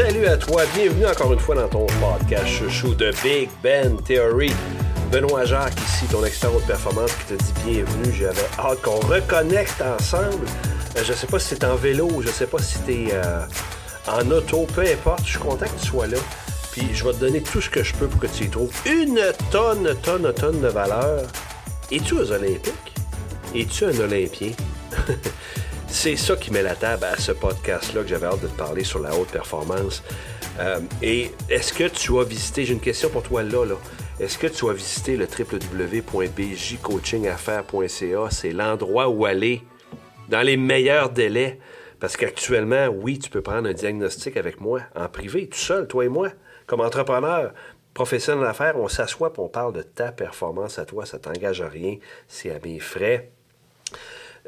salut à toi. Bienvenue encore une fois dans ton podcast chouchou de Big Ben Theory. Benoît Jacques ici, ton expert haute performance qui te dit bienvenue. J'avais hâte qu'on reconnecte ensemble. Euh, je sais pas si c'est en vélo, je sais pas si t'es euh, en auto, peu importe. Je suis content que tu sois là. Puis je vais te donner tout ce que je peux pour que tu y trouves une tonne, tonne, tonne de valeur. Es-tu aux Olympiques? Es-tu un Olympien? C'est ça qui met la table à ce podcast-là que j'avais hâte de te parler sur la haute performance. Euh, et est-ce que tu as visité, j'ai une question pour toi là, là. Est-ce que tu as visité le www.bjcoachingaffaires.ca? C'est l'endroit où aller dans les meilleurs délais? Parce qu'actuellement, oui, tu peux prendre un diagnostic avec moi en privé, tout seul, toi et moi, comme entrepreneur, professionnel d'affaires, on s'assoit et on parle de ta performance à toi, ça t'engage à rien, c'est à mes frais.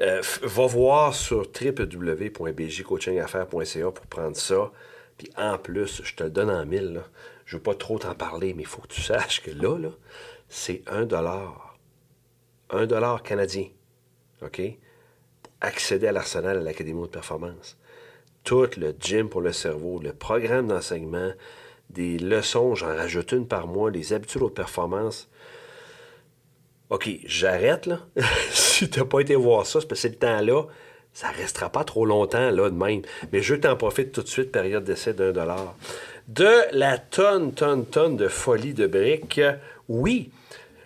Euh, va voir sur www.bjcoachingaffaires.ca pour prendre ça. Puis en plus, je te le donne en mille. Là. Je veux pas trop t'en parler, mais il faut que tu saches que là, c'est un dollar. Un dollar canadien. OK? Accéder à l'arsenal de l'Académie de performance. Tout le gym pour le cerveau, le programme d'enseignement, des leçons, j'en rajoute une par mois, les habitudes de performance. OK, j'arrête là. si tu n'as pas été voir ça, c'est parce le temps-là, ça restera pas trop longtemps là de même. Mais je t'en profite tout de suite, période d'essai d'un dollar. De la tonne, tonne, tonne de folie de briques, oui,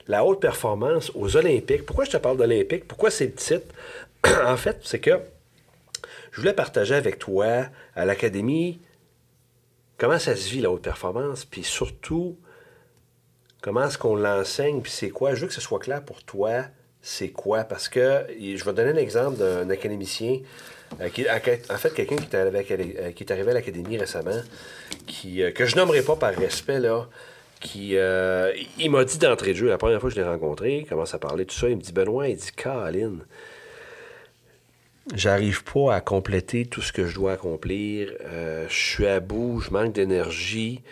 la haute performance aux Olympiques. Pourquoi je te parle d'Olympiques? Pourquoi c'est le titre? en fait, c'est que je voulais partager avec toi à l'Académie comment ça se vit la haute performance, puis surtout comment est-ce qu'on l'enseigne, puis c'est quoi? Je veux que ce soit clair pour toi, c'est quoi? Parce que je vais donner un exemple d'un académicien, euh, qui, en fait, quelqu'un qui, euh, est arrivé à l'académie récemment, qui, euh, que je nommerai pas par respect, là, qui il m'a dit d'entrée de jeu, la première fois que je l'ai rencontré, il commence à parler, tout ça, il me dit Benoît, il dit Caroline, j'arrive pas à compléter tout ce que je dois accomplir, je suis à bout, je manque d'énergie.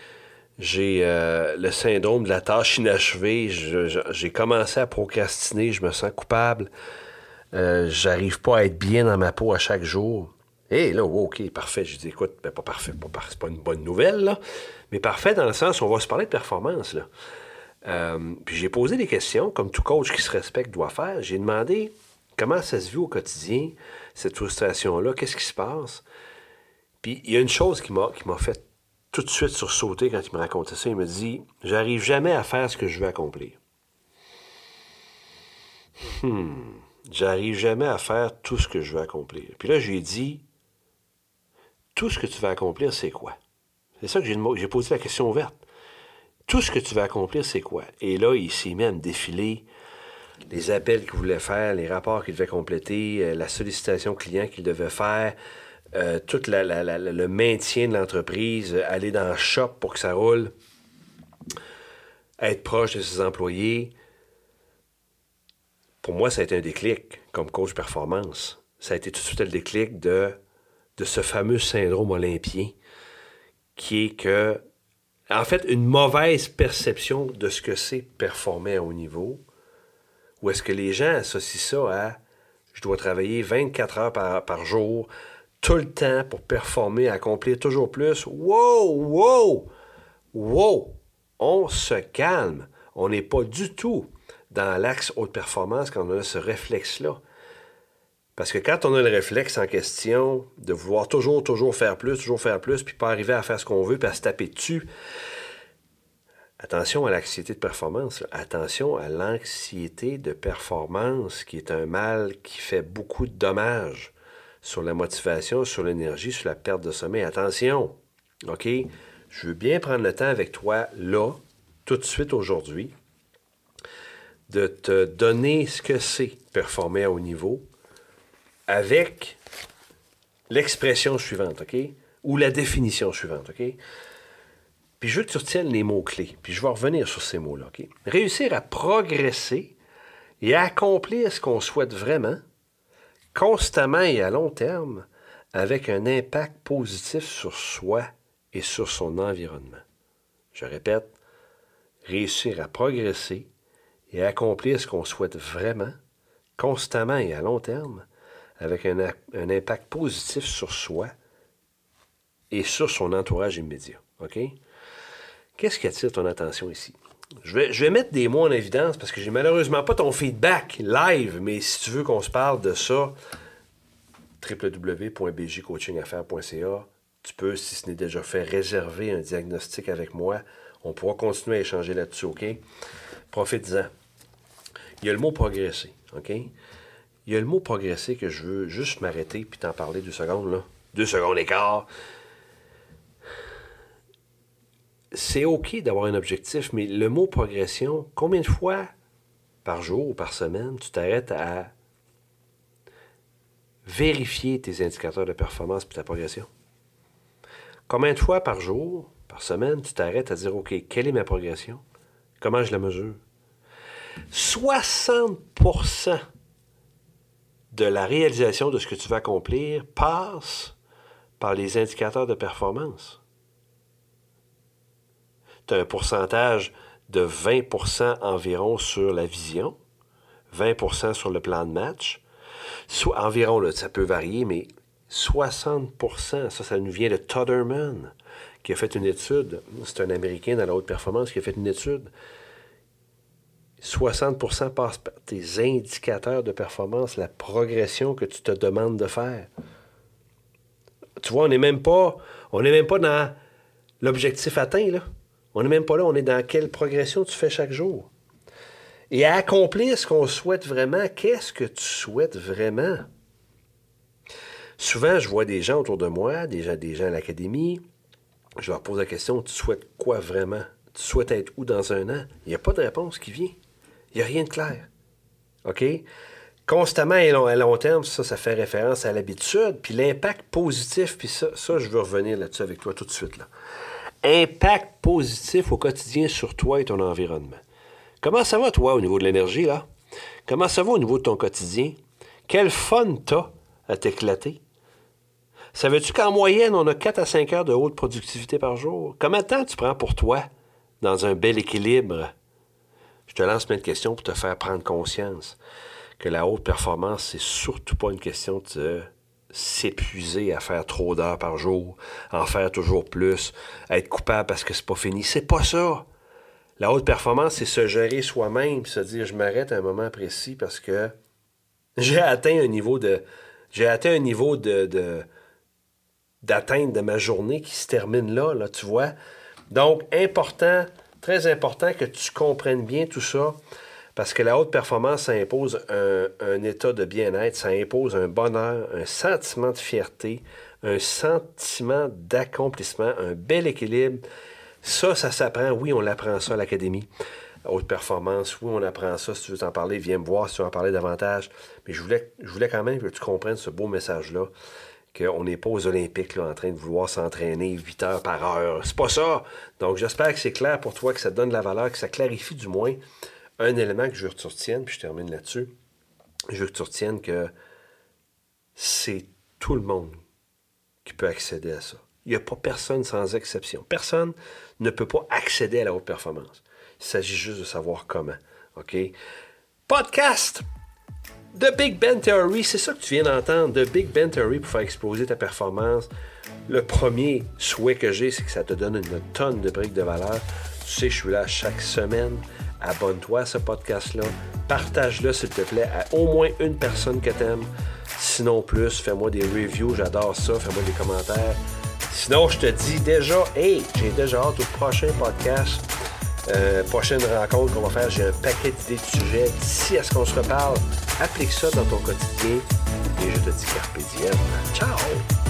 J'ai euh, le syndrome de la tâche inachevée. J'ai commencé à procrastiner. Je me sens coupable. Euh, J'arrive pas à être bien dans ma peau à chaque jour. Et là, OK, parfait. Je dis, écoute, ben, pas parfait, pas, c'est pas une bonne nouvelle, là, mais parfait dans le sens où on va se parler de performance. Là. Euh, puis j'ai posé des questions, comme tout coach qui se respecte doit faire. J'ai demandé comment ça se vit au quotidien, cette frustration-là, qu'est-ce qui se passe? Puis il y a une chose qui m'a fait tout de suite sursauté quand il me racontait ça. Il me dit J'arrive jamais à faire ce que je veux accomplir. Hmm. J'arrive jamais à faire tout ce que je veux accomplir. Puis là, j'ai dit Tout ce que tu veux accomplir, c'est quoi? C'est ça que j'ai posé la question ouverte. Tout ce que tu veux accomplir, c'est quoi? Et là, il s'est mis à me les appels qu'il voulait faire, les rapports qu'il devait compléter, euh, la sollicitation client qu'il devait faire, euh, tout le maintien de l'entreprise, aller dans le shop pour que ça roule, être proche de ses employés. Pour moi, ça a été un déclic comme coach performance. Ça a été tout de suite le déclic de, ce fameux syndrome olympien qui est que, en fait, une mauvaise perception de ce que c'est performer à haut niveau, ou est-ce que les gens associent ça à je dois travailler 24 heures par jour, tout le temps pour performer, accomplir toujours plus. Wow, wow, wow. On se calme. On n'est pas du tout dans l'axe haute performance quand on a ce réflexe-là. Parce que quand on a le réflexe en question de vouloir toujours, toujours faire plus, toujours faire plus, puis pas arriver à faire ce qu'on veut, puis à se taper dessus, attention à l'anxiété de performance, attention à l'anxiété de performance qui est un mal qui fait beaucoup de dommages sur la motivation, sur l'énergie, sur la perte de sommeil. Attention, OK? Je veux bien prendre le temps avec toi là, tout de suite aujourd'hui, de te donner ce que c'est performer à haut niveau avec l'expression suivante, OK? Ou la définition suivante, OK? Puis je veux que tu retiennes les mots-clés, puis je vais revenir sur ces mots-là? Réussir à progresser et à accomplir ce qu'on souhaite vraiment constamment et à long terme avec un impact positif sur soi et sur son environnement. Je répète, réussir à progresser et accomplir ce qu'on souhaite vraiment, constamment et à long terme, avec un, un, impact positif sur soi et sur son entourage immédiat. OK? Qu'est-ce qui attire ton attention ici? Je vais, mettre des mots en évidence parce que j'ai malheureusement pas ton feedback live, mais si tu veux qu'on se parle de ça, www.bjcoachingaffaires.ca, tu peux, si ce n'est déjà fait, réserver un diagnostic avec moi. On pourra continuer à échanger là-dessus, OK? Profite-en. Il y a le mot progresser, OK? Il y a le mot progresser que je veux juste m'arrêter puis t'en parler deux secondes, là. Deux secondes écart c'est OK d'avoir un objectif, mais le mot progression, combien de fois par jour ou par semaine tu t'arrêtes à vérifier tes indicateurs de performance et ta progression? Combien de fois par jour, par semaine, tu t'arrêtes à dire OK, quelle est ma progression? Comment je la mesure? 60% de la réalisation de ce que tu vas accomplir passe par les indicateurs de performance tu as un pourcentage de 20% environ sur la vision, 20% sur le plan de match. Soit, environ, là, ça peut varier, mais 60% ça, ça nous vient de Todderman, qui a fait une étude. C'est un Américain dans la haute performance qui a fait une étude. 60% passe par tes indicateurs de performance, la progression que tu te demandes de faire. Tu vois, on n'est même pas, on n'est même pas dans l'objectif atteint, là. On n'est même pas là, on est dans quelle progression tu fais chaque jour. Et à accomplir ce qu'on souhaite vraiment, qu'est-ce que tu souhaites vraiment? Souvent, je vois des gens autour de moi, des des gens à l'académie, je leur pose la question, tu souhaites quoi vraiment? Tu souhaites être où dans un an? Il n'y a pas de réponse qui vient. Il n'y a rien de clair. OK? Constamment et à long terme, ça, ça fait référence à l'habitude, puis l'impact positif, puis ça, ça, je veux revenir là-dessus avec toi tout de suite. Impact positif au quotidien sur toi et ton environnement. Comment ça va, toi, au niveau de l'énergie, là? Comment ça va au niveau de ton quotidien? Quel fun t'as à t'éclater? Savais-tu qu'en moyenne, on a 4 à 5 heures de haute productivité par jour? Combien de temps tu prends pour toi dans un bel équilibre? Je te lance plein de questions pour te faire prendre conscience que la haute performance, c'est surtout pas une question de s'épuiser à faire trop d'heures par jour, en faire toujours plus, être coupable parce que c'est pas fini. C'est pas ça. La haute performance, c'est se gérer soi-même, se dire je m'arrête à un moment précis parce que j'ai atteint un niveau de. J'ai atteint un niveau de, d'atteinte de ma journée qui se termine là, là, tu vois. Donc, important, très important que tu comprennes bien tout ça. Parce que la haute performance, ça impose un, état de bien-être, ça impose un bonheur, un sentiment de fierté, un sentiment d'accomplissement, un bel équilibre. Ça, ça s'apprend. Oui, on l'apprend ça à l'académie. Haute performance, oui, on apprend ça. Si tu veux t'en parler, viens me voir si tu veux en parler davantage. Mais je voulais, je voulais quand même que tu comprennes ce beau message-là qu'on n'est pas aux Olympiques là, en train de vouloir s'entraîner 8 heures par heure. C'est pas ça. Donc j'espère que c'est clair pour toi, que ça donne de la valeur, que ça clarifie du moins un élément que je veux que tu puis je termine là-dessus. Je veux que tu retiennes que c'est tout le monde qui peut accéder à ça. Il n'y a pas personne sans exception. Personne ne peut pas accéder à la haute performance. Il s'agit juste de savoir comment. OK? Podcast! The Big Ben Theory, c'est ça que tu viens d'entendre. The Big Ben Theory pour faire exploser ta performance. Le premier souhait que j'ai, c'est que ça te donne une tonne de briques de valeur. Tu sais, je suis là chaque semaine abonne-toi à ce podcast-là, partage-le s'il te plaît à au moins une personne que t'aimes. Sinon plus, fais-moi des reviews, j'adore ça, fais-moi des commentaires. Sinon, je te dis déjà, hey, j'ai déjà hâte au prochain podcast. Euh, prochaine rencontre qu'on va faire, j'ai un paquet d'idées de sujets. D'ici à ce qu'on se reparle, applique ça dans ton quotidien et je te dis carpe diem. Ciao!